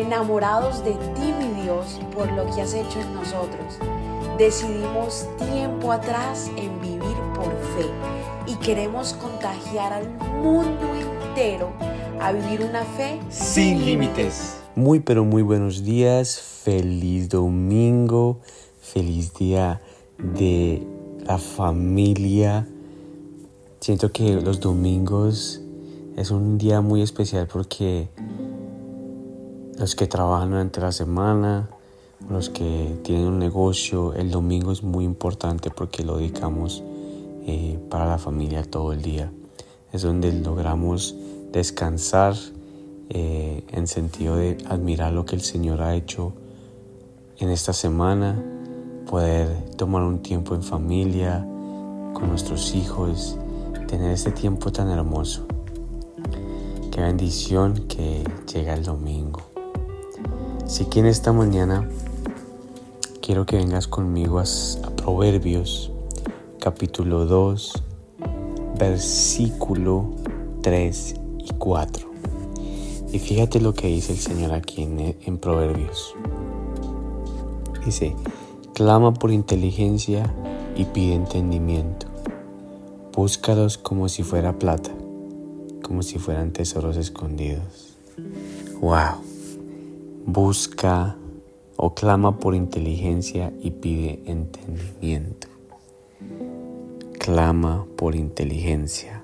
enamorados de ti, mi Dios, por lo que has hecho en nosotros. Decidimos tiempo atrás en vivir por fe y queremos contagiar al mundo entero a vivir una fe sin límites. Muy pero muy buenos días, feliz domingo, feliz día de la familia. Siento que los domingos es un día muy especial porque los que trabajan durante la semana, los que tienen un negocio, el domingo es muy importante porque lo dedicamos eh, para la familia todo el día. Es donde logramos descansar eh, en sentido de admirar lo que el Señor ha hecho en esta semana, poder tomar un tiempo en familia, con nuestros hijos, tener este tiempo tan hermoso. Qué bendición que llega el domingo. Así que en esta mañana quiero que vengas conmigo a, Proverbios capítulo 2, versículo 3 y 4. Y fíjate lo que dice el Señor aquí en, en Proverbios. Dice, clama por inteligencia y pide entendimiento. Búscalos como si fuera plata, como si fueran tesoros escondidos. ¡Wow! Busca o clama por inteligencia y pide entendimiento. Clama por inteligencia.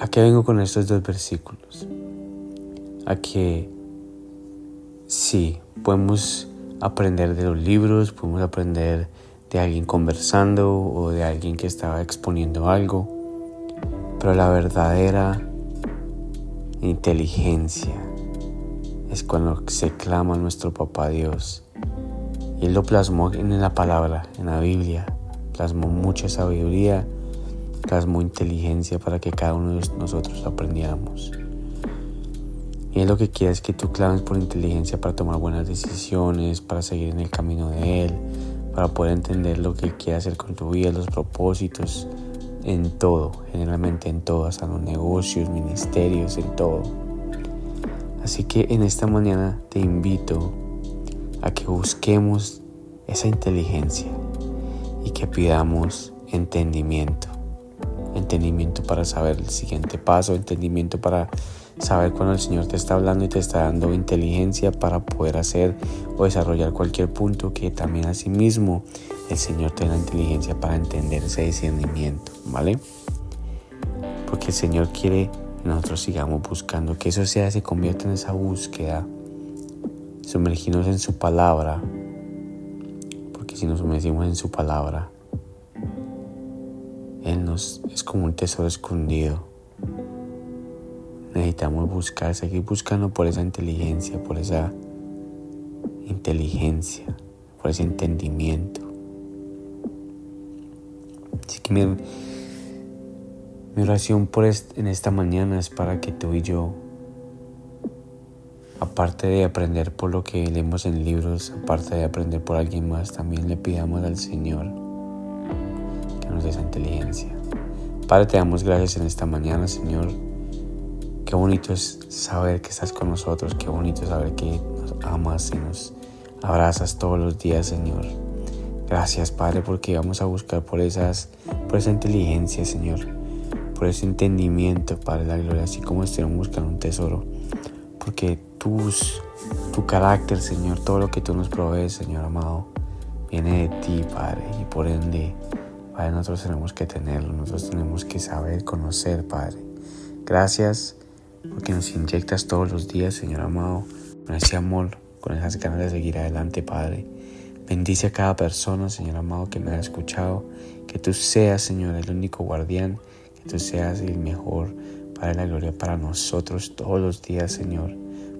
¿A qué vengo con estos dos versículos? A que sí, podemos aprender de los libros, podemos aprender de alguien conversando o de alguien que estaba exponiendo algo, pero la verdadera inteligencia. Es cuando se clama a nuestro Papá Dios. Y Él lo plasmó en la palabra, en la Biblia. Plasmó mucha sabiduría, plasmó inteligencia para que cada uno de nosotros aprendiéramos. Y Él lo que quiere es que tú clames por inteligencia para tomar buenas decisiones, para seguir en el camino de Él, para poder entender lo que quiere hacer con tu vida, los propósitos, en todo, generalmente en todo, hasta los negocios, ministerios, en todo. Así que en esta mañana te invito a que busquemos esa inteligencia y que pidamos entendimiento. Entendimiento para saber el siguiente paso, entendimiento para saber cuando el Señor te está hablando y te está dando inteligencia para poder hacer o desarrollar cualquier punto que también a sí mismo el Señor te inteligencia para entender ese discernimiento, ¿vale? Porque el Señor quiere que nosotros sigamos buscando, que eso sea, se convierta en esa búsqueda, sumergirnos en su palabra, porque si nos sumergimos en su palabra, Él nos es como un tesoro escondido necesitamos buscar, seguir buscando por esa inteligencia, por esa inteligencia, por ese entendimiento. Así que mi, oración por en esta mañana es para que tú y yo, aparte de aprender por lo que leemos en libros, aparte de aprender por alguien más, también le pidamos al Señor que nos dé esa inteligencia. Padre, te damos gracias en esta mañana, Señor Qué bonito es saber que estás con nosotros, qué bonito es saber que nos amas y nos abrazas todos los días, Señor. Gracias, Padre, porque vamos a buscar por, esas, por esa inteligencia, Señor, por ese entendimiento, Padre, la gloria, así como estuvieron buscando un tesoro. Porque tus, tu carácter, Señor, todo lo que tú nos provees, Señor amado, viene de ti, Padre, y por ende, Padre, nosotros tenemos que tenerlo, nosotros tenemos que saber, conocer, Padre. Gracias porque nos inyectas todos los días, Señor amado, con ese amor, con esas ganas de seguir adelante, Padre. Bendice a cada persona, Señor amado, que me ha escuchado. Que tú seas, Señor, el único guardián. Que tú seas el mejor, Padre, la gloria para nosotros todos los días, Señor.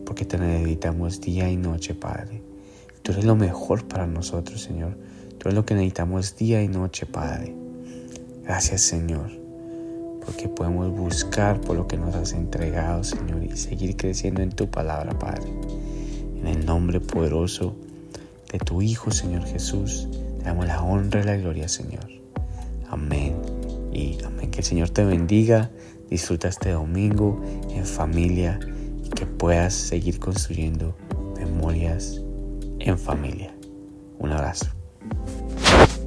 Porque te necesitamos día y noche, Padre. Tú eres lo mejor para nosotros, Señor. Tú eres lo que necesitamos día y noche, Padre. Gracias, Señor porque podemos buscar por lo que nos has entregado, Señor, y seguir creciendo en tu palabra, Padre. En el nombre poderoso de tu Hijo, Señor Jesús, te damos la honra y la gloria, Señor. Amén. Y amén. Que el Señor te bendiga. Disfruta este domingo en familia. y que puedas seguir construyendo memorias en familia. Un abrazo.